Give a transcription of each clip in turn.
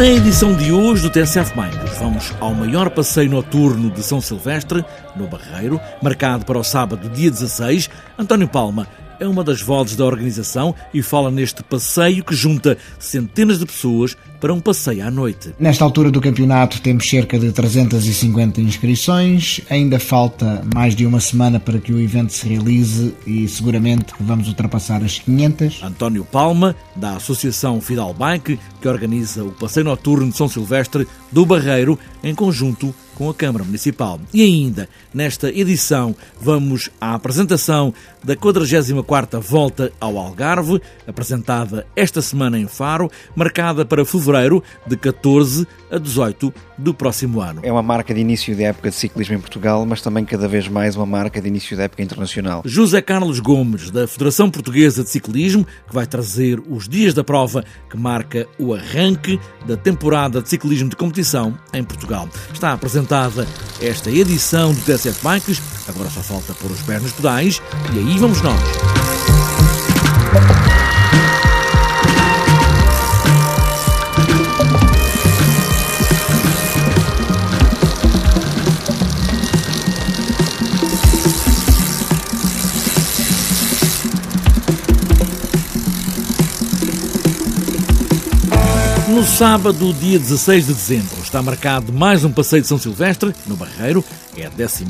Na edição de hoje do TSF Bikes, vamos ao maior passeio noturno de São Silvestre, no Barreiro, marcado para o sábado, dia 16. António Palma é uma das vozes da organização e fala neste passeio que junta centenas de pessoas para um passeio à noite. Nesta altura do campeonato temos cerca de 350 inscrições, ainda falta mais de uma semana para que o evento se realize e seguramente vamos ultrapassar as 500. António Palma, da Associação Fidal Bike, que organiza o passeio noturno de São Silvestre do Barreiro, em conjunto com a Câmara Municipal. E ainda, nesta edição, vamos à apresentação da 44ª Volta ao Algarve, apresentada esta semana em Faro, marcada para fevereiro de 14 a 18 do próximo ano. É uma marca de início de época de ciclismo em Portugal, mas também cada vez mais uma marca de início de época internacional. José Carlos Gomes, da Federação Portuguesa de Ciclismo, que vai trazer os dias da prova que marca o arranque da temporada de ciclismo de competição em Portugal. Está esta edição do TSF Bikes, agora só falta pôr os pés nos pedais e aí vamos nós. No sábado, dia 16 de dezembro, está marcado mais um passeio de São Silvestre, no Barreiro. É a 13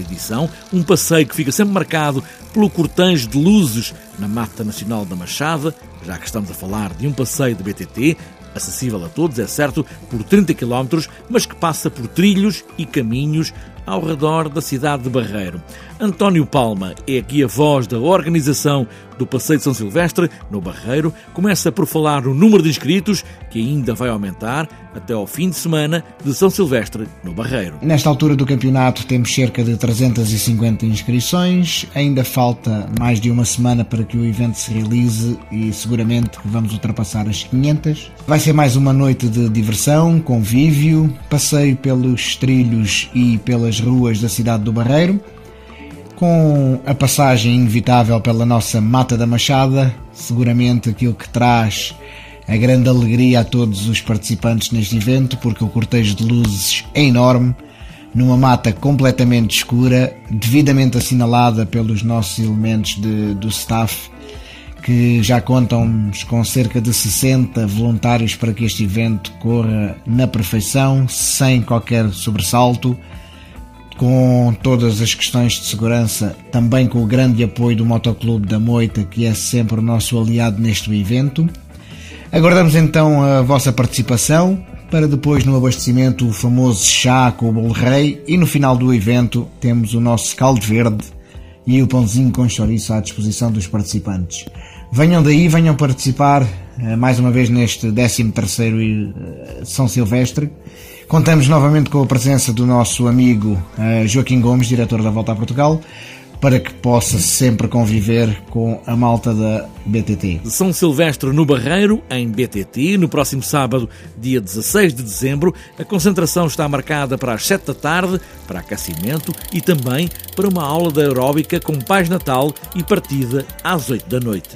edição. Um passeio que fica sempre marcado pelo cortejo de luzes na Mata Nacional da Machada, já que estamos a falar de um passeio de BTT, acessível a todos, é certo, por 30 km, mas que passa por trilhos e caminhos ao redor da cidade de Barreiro. António Palma é aqui a voz da organização do Passeio de São Silvestre, no Barreiro. Começa por falar no número de inscritos, que ainda vai aumentar até ao fim de semana de São Silvestre, no Barreiro. Nesta altura do campeonato temos cerca de 350 inscrições, ainda falta mais de uma semana para que o evento se realize e seguramente vamos ultrapassar as 500. Vai ser mais uma noite de diversão, convívio, passeio pelos trilhos e pelas ruas da cidade do Barreiro com a passagem inevitável pela nossa Mata da Machada, seguramente aquilo que traz a grande alegria a todos os participantes neste evento, porque o cortejo de luzes é enorme, numa mata completamente escura, devidamente assinalada pelos nossos elementos de, do staff, que já contam com cerca de 60 voluntários para que este evento corra na perfeição, sem qualquer sobressalto com todas as questões de segurança, também com o grande apoio do Motoclube da Moita, que é sempre o nosso aliado neste evento. Aguardamos então a vossa participação para depois no abastecimento o famoso chá com o bolo rei e no final do evento temos o nosso caldo verde e o pãozinho com chouriço à disposição dos participantes. Venham daí, venham participar eh, mais uma vez neste 13º eh, São Silvestre. Contamos novamente com a presença do nosso amigo uh, Joaquim Gomes, diretor da Volta a Portugal, para que possa sempre conviver com a malta da BTT. São Silvestre no Barreiro, em BTT, no próximo sábado, dia 16 de dezembro. A concentração está marcada para as 7 da tarde, para aquecimento e também para uma aula de aeróbica com Paz Natal e partida às 8 da noite.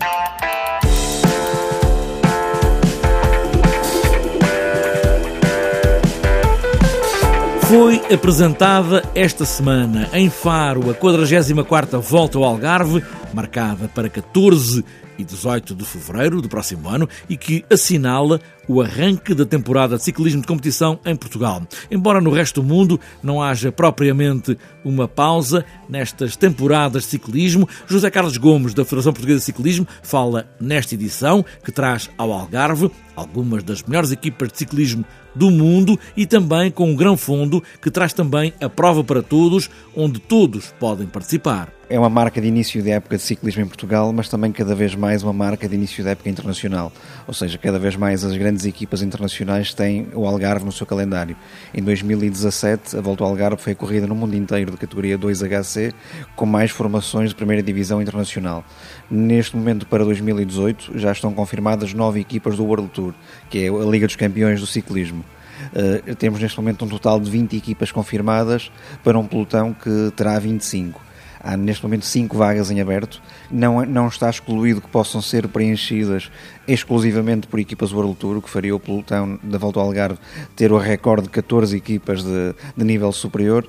Foi apresentada esta semana em Faro. A 44ª Volta ao Algarve, marcada para 14 e 18 de fevereiro do próximo ano e que assinala o arranque da temporada de ciclismo de competição em Portugal. Embora no resto do mundo não haja propriamente uma pausa nestas temporadas de ciclismo, José Carlos Gomes, da Federação Portuguesa de Ciclismo, fala nesta edição que traz ao Algarve algumas das melhores equipas de ciclismo do mundo e também com um grão fundo que traz também a prova para todos, onde todos podem participar é uma marca de início de época de ciclismo em Portugal, mas também cada vez mais uma marca de início de época internacional. Ou seja, cada vez mais as grandes equipas internacionais têm o Algarve no seu calendário. Em 2017, a Volta ao Algarve foi corrida no mundo inteiro de categoria 2HC, com mais formações de primeira divisão internacional. Neste momento, para 2018, já estão confirmadas nove equipas do World Tour, que é a Liga dos Campeões do Ciclismo. Uh, temos neste momento um total de 20 equipas confirmadas para um pelotão que terá 25. Há neste momento cinco vagas em aberto. Não, não está excluído que possam ser preenchidas exclusivamente por equipas World Tour, o que faria o pelotão da Volta ao Algarve ter o recorde de 14 equipas de, de nível superior.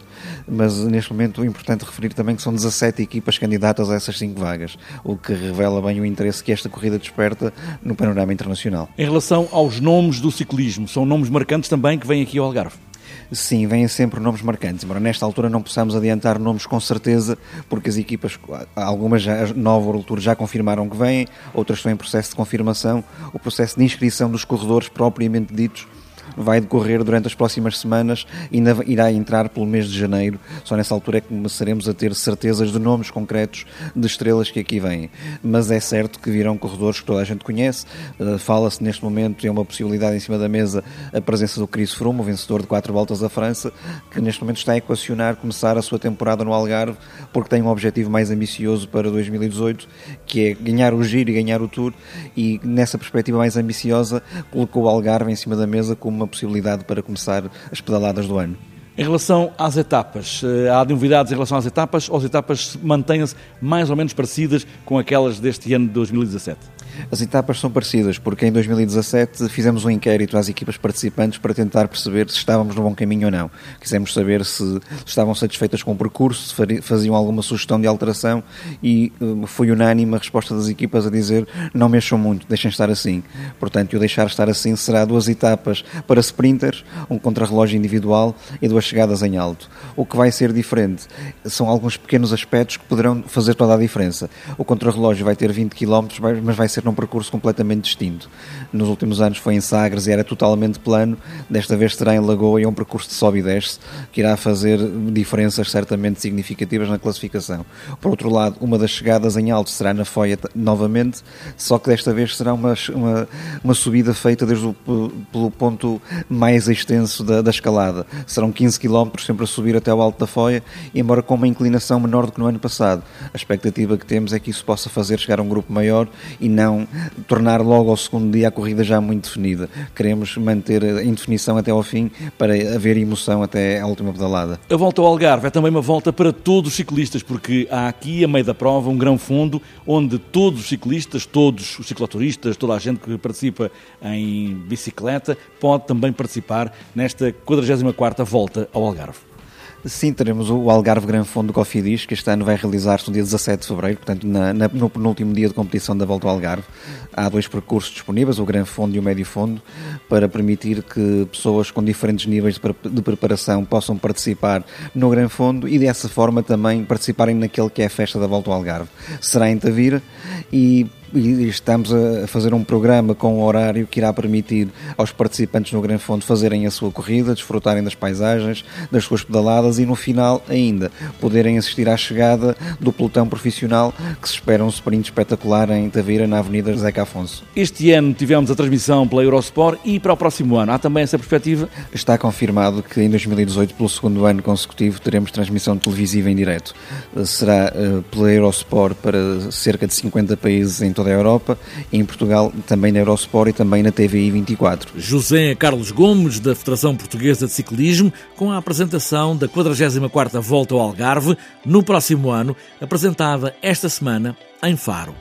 Mas neste momento é importante referir também que são 17 equipas candidatas a essas cinco vagas, o que revela bem o interesse que esta corrida desperta no panorama internacional. Em relação aos nomes do ciclismo, são nomes marcantes também que vêm aqui ao Algarve? Sim, vêm sempre nomes marcantes, embora nesta altura não possamos adiantar nomes com certeza, porque as equipas, algumas já, nova Tour já confirmaram que vêm, outras estão em processo de confirmação. O processo de inscrição dos corredores propriamente ditos vai decorrer durante as próximas semanas e ainda irá entrar pelo mês de janeiro. Só nessa altura é que começaremos a ter certezas de nomes concretos de estrelas que aqui vêm. Mas é certo que virão corredores que toda a gente conhece. Uh, Fala-se neste momento, é uma possibilidade em cima da mesa, a presença do Chris Froome, o vencedor de quatro voltas da França, que neste momento está a equacionar começar a sua temporada no Algarve, porque tem um objetivo mais ambicioso para 2018, que é ganhar o Giro e ganhar o Tour, e nessa perspectiva mais ambiciosa colocou o Algarve em cima da mesa como uma possibilidade para começar as pedaladas do ano. Em relação às etapas, eh, há novidades em relação às etapas ou as etapas mantêm-se mais ou menos parecidas com aquelas deste ano de 2017? As etapas são parecidas, porque em 2017 fizemos um inquérito às equipas participantes para tentar perceber se estávamos no bom caminho ou não. Quisemos saber se estavam satisfeitas com o percurso, se faziam alguma sugestão de alteração e eh, foi unânime a resposta das equipas a dizer não mexam muito, deixem estar assim. Portanto, o deixar estar assim será duas etapas para sprinters, um contrarrelógio individual e duas chegadas em alto. O que vai ser diferente são alguns pequenos aspectos que poderão fazer toda a diferença. O contrarrelógio vai ter 20 km, mas vai ser num percurso completamente distinto. Nos últimos anos foi em Sagres e era totalmente plano, desta vez será em Lagoa e é um percurso de sobe e desce, que irá fazer diferenças certamente significativas na classificação. Por outro lado, uma das chegadas em alto será na Foia novamente, só que desta vez será uma, uma, uma subida feita desde o pelo ponto mais extenso da, da escalada. Serão 15 km sempre a subir até o alto da Foia, embora com uma inclinação menor do que no ano passado. A expectativa que temos é que isso possa fazer chegar a um grupo maior e não tornar logo ao segundo dia a corrida já muito definida. Queremos manter em definição até ao fim para haver emoção até à última pedalada. A volta ao Algarve é também uma volta para todos os ciclistas, porque há aqui, a meio da prova, um grão fundo onde todos os ciclistas, todos os cicloturistas, toda a gente que participa em bicicleta pode também participar nesta 44ª volta ao Algarve. Sim, teremos o Algarve Gran Fundo do Cofidis, que este ano vai realizar-se no dia 17 de fevereiro, portanto, na, na, no penúltimo dia de competição da Volta ao Algarve. Há dois percursos disponíveis, o Gran Fundo e o Médio Fundo, para permitir que pessoas com diferentes níveis de, de preparação possam participar no Gran Fundo e dessa forma também participarem naquele que é a festa da Volta ao Algarve. Será em Tavira e e estamos a fazer um programa com um horário que irá permitir aos participantes no Grande Fundo fazerem a sua corrida, desfrutarem das paisagens, das suas pedaladas e no final ainda poderem assistir à chegada do pelotão profissional que se espera um sprint espetacular em Tavira, na Avenida Zeca Afonso. Este ano tivemos a transmissão pela Eurosport e para o próximo ano há também essa perspectiva? Está confirmado que em 2018, pelo segundo ano consecutivo, teremos transmissão televisiva em direto. Será uh, pela Eurosport para cerca de 50 países em toda a Europa, em Portugal também na Eurosport e também na TVI 24. José Carlos Gomes, da Federação Portuguesa de Ciclismo, com a apresentação da 44ª Volta ao Algarve, no próximo ano, apresentada esta semana em Faro.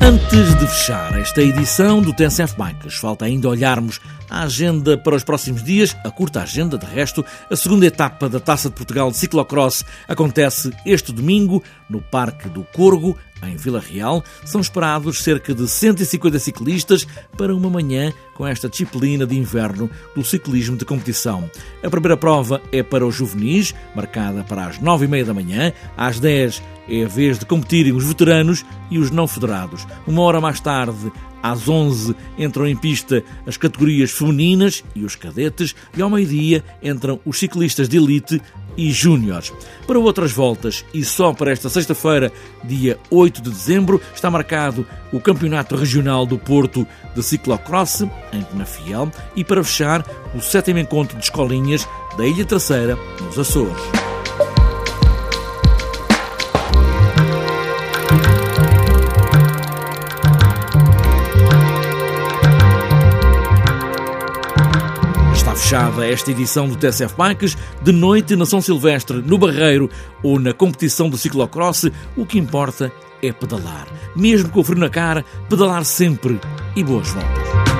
Antes de fechar esta edição do TSF Bikes, falta ainda olharmos a agenda para os próximos dias, a curta agenda, de resto. A segunda etapa da Taça de Portugal de Ciclocross acontece este domingo no Parque do Corgo, em Vila Real, são esperados cerca de 150 ciclistas para uma manhã com esta disciplina de inverno do ciclismo de competição. A primeira prova é para os juvenis, marcada para as 9h30 da manhã. Às 10 é a vez de competirem os veteranos e os não federados. Uma hora mais tarde, às 11 entram em pista as categorias femininas e os cadetes e ao meio-dia entram os ciclistas de elite e júniores. Para outras voltas e só para esta sexta-feira, dia 8 de dezembro, está marcado o Campeonato Regional do Porto de Ciclocross, em Penafiel, e para fechar, o sétimo encontro de escolinhas da Ilha Terceira, nos Açores. Esta edição do TSF Bikes, de noite na São Silvestre, no Barreiro ou na competição do ciclocross, o que importa é pedalar. Mesmo com o frio na cara, pedalar sempre e boas voltas.